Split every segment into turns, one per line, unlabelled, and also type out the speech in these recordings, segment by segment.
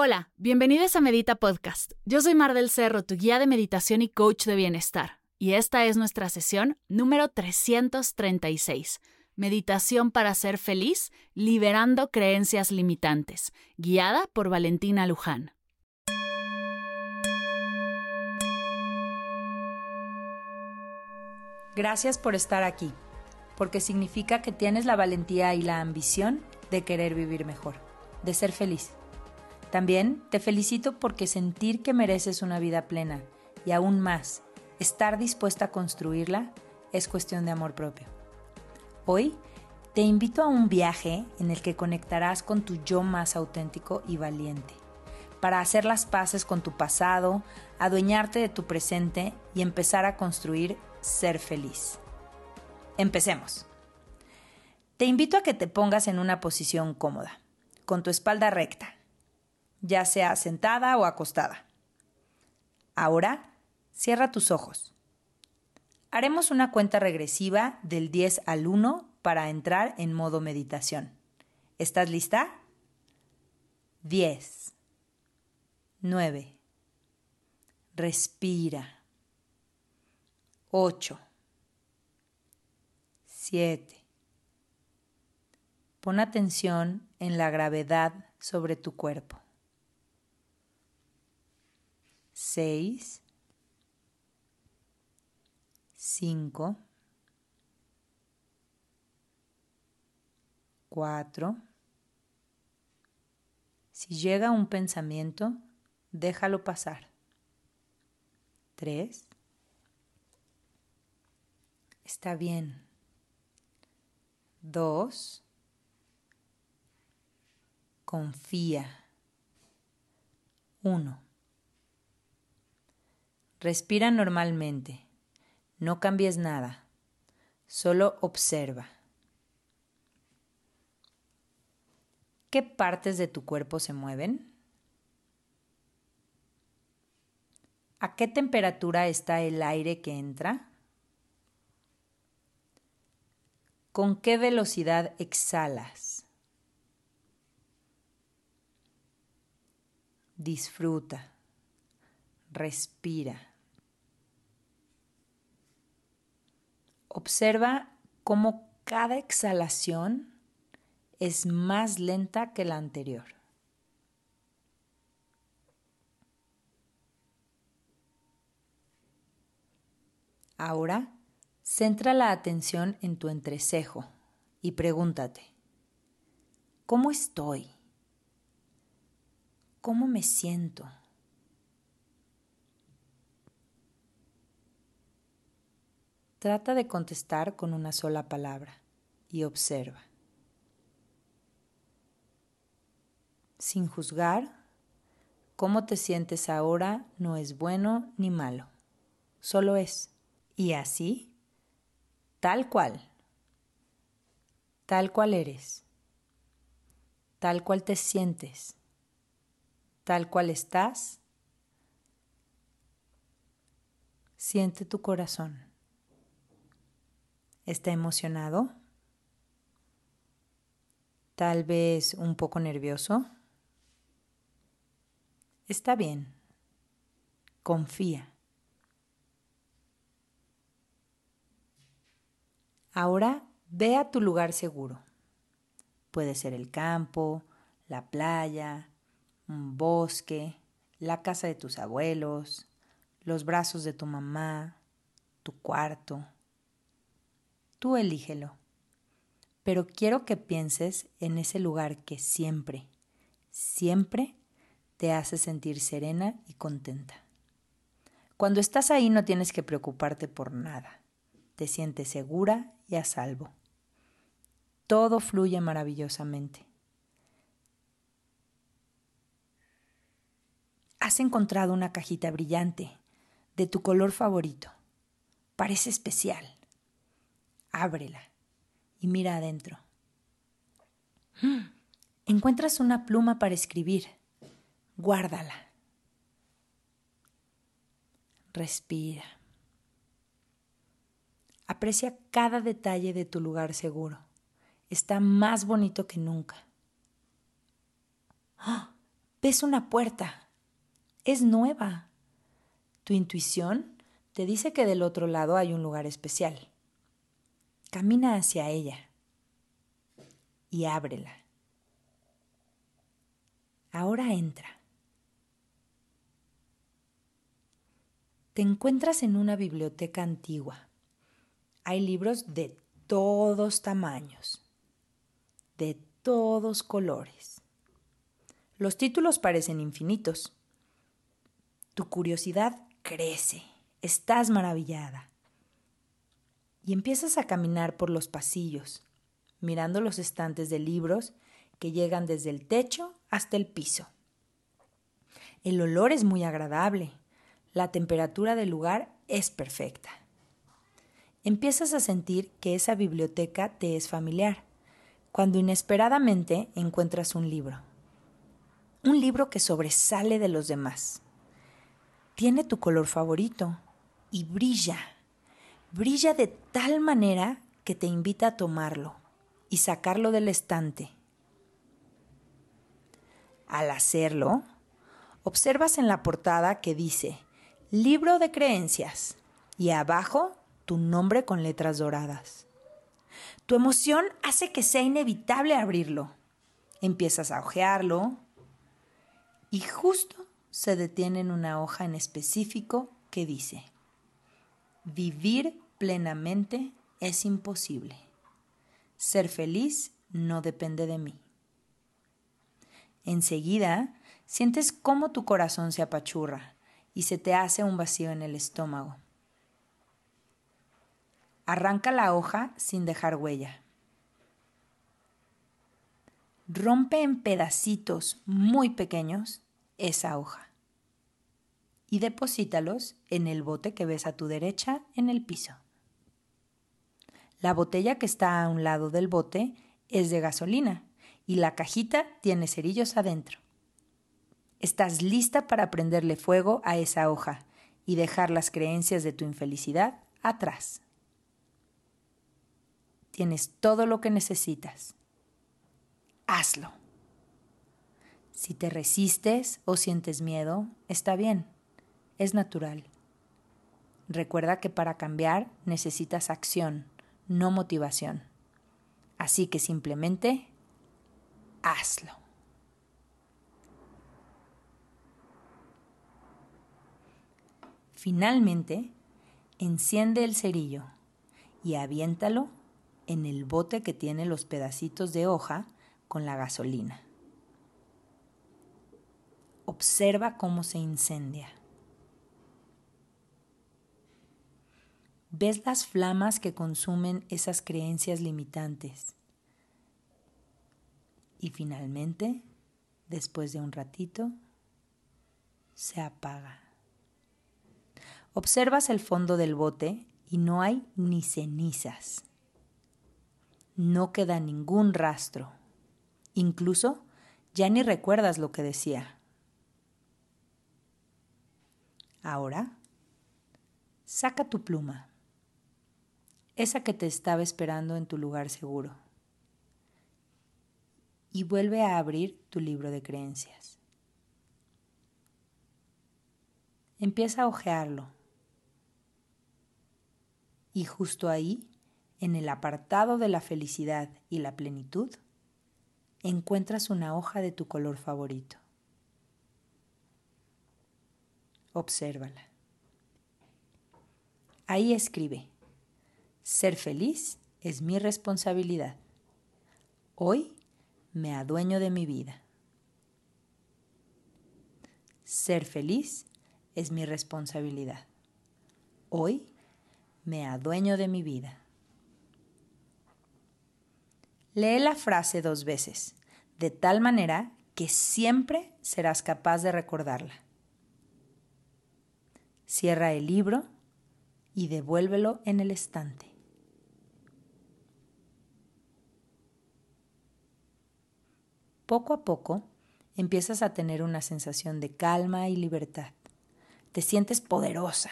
Hola, bienvenidos a Medita Podcast. Yo soy Mar del Cerro, tu guía de meditación y coach de bienestar. Y esta es nuestra sesión número 336. Meditación para ser feliz, liberando creencias limitantes, guiada por Valentina Luján.
Gracias por estar aquí, porque significa que tienes la valentía y la ambición de querer vivir mejor, de ser feliz. También te felicito porque sentir que mereces una vida plena y aún más, estar dispuesta a construirla es cuestión de amor propio. Hoy te invito a un viaje en el que conectarás con tu yo más auténtico y valiente, para hacer las paces con tu pasado, adueñarte de tu presente y empezar a construir ser feliz. Empecemos. Te invito a que te pongas en una posición cómoda, con tu espalda recta, ya sea sentada o acostada. Ahora, cierra tus ojos. Haremos una cuenta regresiva del 10 al 1 para entrar en modo meditación. ¿Estás lista? 10. 9. Respira. 8, 7. Pon atención en la gravedad sobre tu cuerpo. 6, 5, 4. Si llega un pensamiento, déjalo pasar. 3, Está bien. Dos. Confía. Uno. Respira normalmente. No cambies nada. Solo observa. ¿Qué partes de tu cuerpo se mueven? ¿A qué temperatura está el aire que entra? ¿Con qué velocidad exhalas? Disfruta. Respira. Observa cómo cada exhalación es más lenta que la anterior. Ahora Centra la atención en tu entrecejo y pregúntate, ¿cómo estoy? ¿Cómo me siento? Trata de contestar con una sola palabra y observa. Sin juzgar, cómo te sientes ahora no es bueno ni malo, solo es. Y así tal cual, tal cual eres, tal cual te sientes, tal cual estás, siente tu corazón. ¿Está emocionado? Tal vez un poco nervioso. Está bien. Confía. Ahora ve a tu lugar seguro. Puede ser el campo, la playa, un bosque, la casa de tus abuelos, los brazos de tu mamá, tu cuarto. Tú elígelo. Pero quiero que pienses en ese lugar que siempre, siempre te hace sentir serena y contenta. Cuando estás ahí no tienes que preocuparte por nada. Te sientes segura y a salvo. Todo fluye maravillosamente. Has encontrado una cajita brillante de tu color favorito. Parece especial. Ábrela y mira adentro. Encuentras una pluma para escribir. Guárdala. Respira. Aprecia cada detalle de tu lugar seguro. Está más bonito que nunca. Ves una puerta. Es nueva. Tu intuición te dice que del otro lado hay un lugar especial. Camina hacia ella y ábrela. Ahora entra. Te encuentras en una biblioteca antigua. Hay libros de todos tamaños, de todos colores. Los títulos parecen infinitos. Tu curiosidad crece, estás maravillada. Y empiezas a caminar por los pasillos, mirando los estantes de libros que llegan desde el techo hasta el piso. El olor es muy agradable. La temperatura del lugar es perfecta. Empiezas a sentir que esa biblioteca te es familiar, cuando inesperadamente encuentras un libro. Un libro que sobresale de los demás. Tiene tu color favorito y brilla. Brilla de tal manera que te invita a tomarlo y sacarlo del estante al hacerlo, observas en la portada que dice Libro de Creencias y abajo tu nombre con letras doradas. Tu emoción hace que sea inevitable abrirlo. Empiezas a hojearlo y justo se detiene en una hoja en específico que dice, Vivir plenamente es imposible. Ser feliz no depende de mí. Enseguida, sientes cómo tu corazón se apachurra y se te hace un vacío en el estómago. Arranca la hoja sin dejar huella. Rompe en pedacitos muy pequeños esa hoja y deposítalos en el bote que ves a tu derecha en el piso. La botella que está a un lado del bote es de gasolina y la cajita tiene cerillos adentro. Estás lista para prenderle fuego a esa hoja y dejar las creencias de tu infelicidad atrás. Tienes todo lo que necesitas. Hazlo. Si te resistes o sientes miedo, está bien, es natural. Recuerda que para cambiar necesitas acción, no motivación. Así que simplemente hazlo. Finalmente, enciende el cerillo y aviéntalo en el bote que tiene los pedacitos de hoja con la gasolina. Observa cómo se incendia. Ves las flamas que consumen esas creencias limitantes y finalmente, después de un ratito, se apaga. Observas el fondo del bote y no hay ni cenizas. No queda ningún rastro. Incluso ya ni recuerdas lo que decía. Ahora, saca tu pluma, esa que te estaba esperando en tu lugar seguro y vuelve a abrir tu libro de creencias. Empieza a hojearlo. Y justo ahí, en el apartado de la felicidad y la plenitud, encuentras una hoja de tu color favorito. Obsérvala. Ahí escribe, ser feliz es mi responsabilidad. Hoy me adueño de mi vida. Ser feliz es mi responsabilidad. Hoy me adueño de mi vida. Lee la frase dos veces, de tal manera que siempre serás capaz de recordarla. Cierra el libro y devuélvelo en el estante. Poco a poco empiezas a tener una sensación de calma y libertad. Te sientes poderosa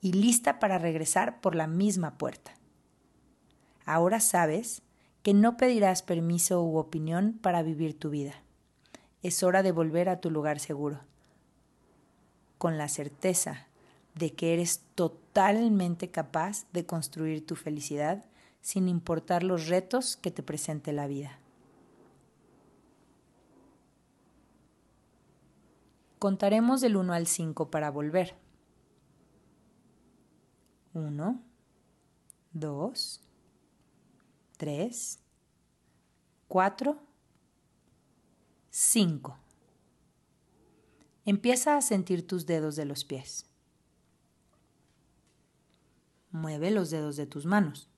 y lista para regresar por la misma puerta. Ahora sabes que no pedirás permiso u opinión para vivir tu vida. Es hora de volver a tu lugar seguro, con la certeza de que eres totalmente capaz de construir tu felicidad sin importar los retos que te presente la vida. Contaremos del 1 al 5 para volver. 1, 2, 3, 4, 5. Empieza a sentir tus dedos de los pies. Mueve los dedos de tus manos.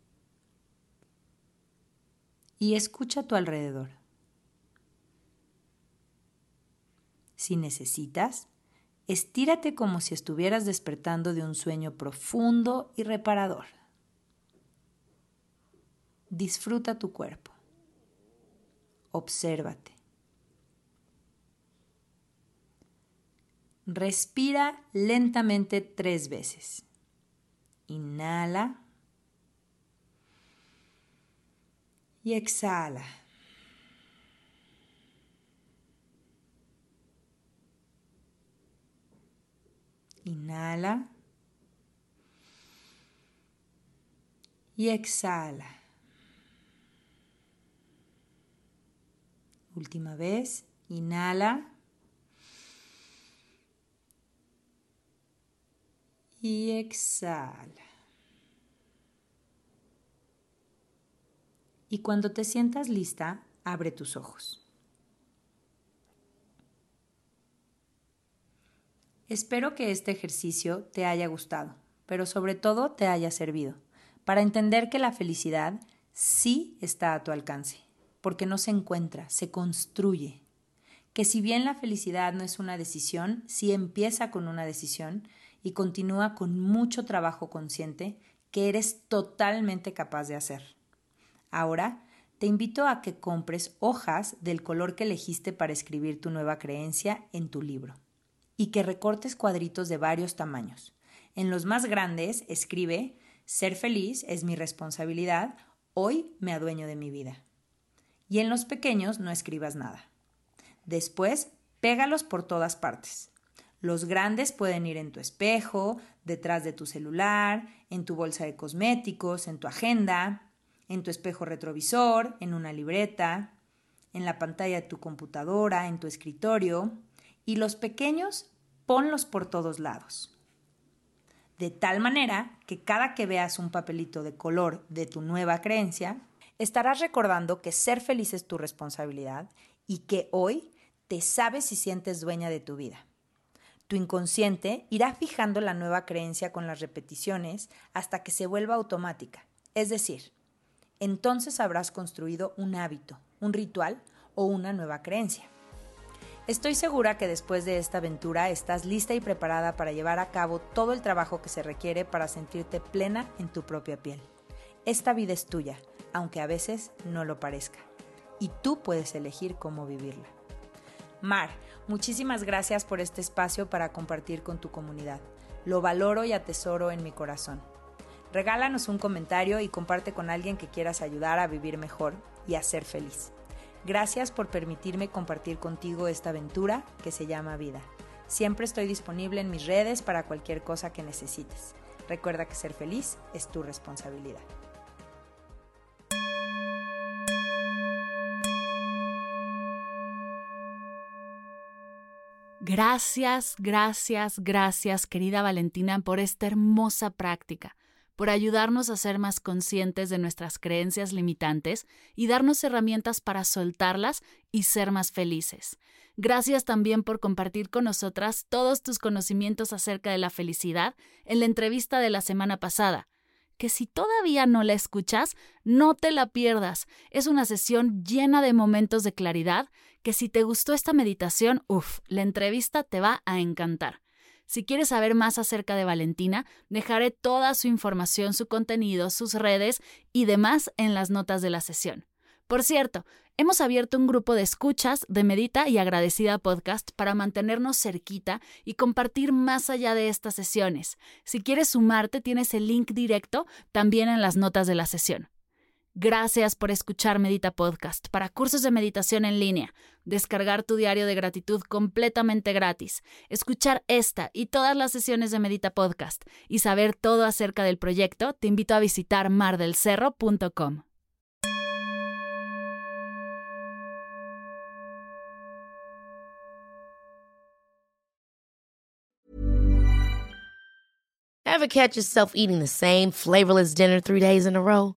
Y escucha a tu alrededor. Si necesitas, estírate como si estuvieras despertando de un sueño profundo y reparador. Disfruta tu cuerpo. Obsérvate. Respira lentamente tres veces. Inhala. Y exhala. Inhala. Y exhala. Última vez. Inhala. Y exhala. Y cuando te sientas lista, abre tus ojos. Espero que este ejercicio te haya gustado, pero sobre todo te haya servido, para entender que la felicidad sí está a tu alcance, porque no se encuentra, se construye. Que si bien la felicidad no es una decisión, sí empieza con una decisión y continúa con mucho trabajo consciente que eres totalmente capaz de hacer. Ahora, te invito a que compres hojas del color que elegiste para escribir tu nueva creencia en tu libro y que recortes cuadritos de varios tamaños. En los más grandes escribe, ser feliz es mi responsabilidad, hoy me adueño de mi vida. Y en los pequeños no escribas nada. Después, pégalos por todas partes. Los grandes pueden ir en tu espejo, detrás de tu celular, en tu bolsa de cosméticos, en tu agenda, en tu espejo retrovisor, en una libreta, en la pantalla de tu computadora, en tu escritorio, y los pequeños ponlos por todos lados. De tal manera que cada que veas un papelito de color de tu nueva creencia, estarás recordando que ser feliz es tu responsabilidad y que hoy te sabes y sientes dueña de tu vida. Tu inconsciente irá fijando la nueva creencia con las repeticiones hasta que se vuelva automática. Es decir, entonces habrás construido un hábito, un ritual o una nueva creencia. Estoy segura que después de esta aventura estás lista y preparada para llevar a cabo todo el trabajo que se requiere para sentirte plena en tu propia piel. Esta vida es tuya, aunque a veces no lo parezca, y tú puedes elegir cómo vivirla. Mar, muchísimas gracias por este espacio para compartir con tu comunidad. Lo valoro y atesoro en mi corazón. Regálanos un comentario y comparte con alguien que quieras ayudar a vivir mejor y a ser feliz. Gracias por permitirme compartir contigo esta aventura que se llama vida. Siempre estoy disponible en mis redes para cualquier cosa que necesites. Recuerda que ser feliz es tu responsabilidad.
Gracias, gracias, gracias, querida Valentina, por esta hermosa práctica por ayudarnos a ser más conscientes de nuestras creencias limitantes y darnos herramientas para soltarlas y ser más felices. Gracias también por compartir con nosotras todos tus conocimientos acerca de la felicidad en la entrevista de la semana pasada. Que si todavía no la escuchas, no te la pierdas. Es una sesión llena de momentos de claridad que si te gustó esta meditación, uff, la entrevista te va a encantar. Si quieres saber más acerca de Valentina, dejaré toda su información, su contenido, sus redes y demás en las notas de la sesión. Por cierto, hemos abierto un grupo de escuchas de Medita y Agradecida Podcast para mantenernos cerquita y compartir más allá de estas sesiones. Si quieres sumarte, tienes el link directo también en las notas de la sesión. Gracias por escuchar Medita Podcast para cursos de meditación en línea, descargar tu diario de gratitud completamente gratis, escuchar esta y todas las sesiones de Medita Podcast y saber todo acerca del proyecto, te invito a visitar mardelcerro.com.
Ever catch yourself eating the same flavorless dinner three days in a row?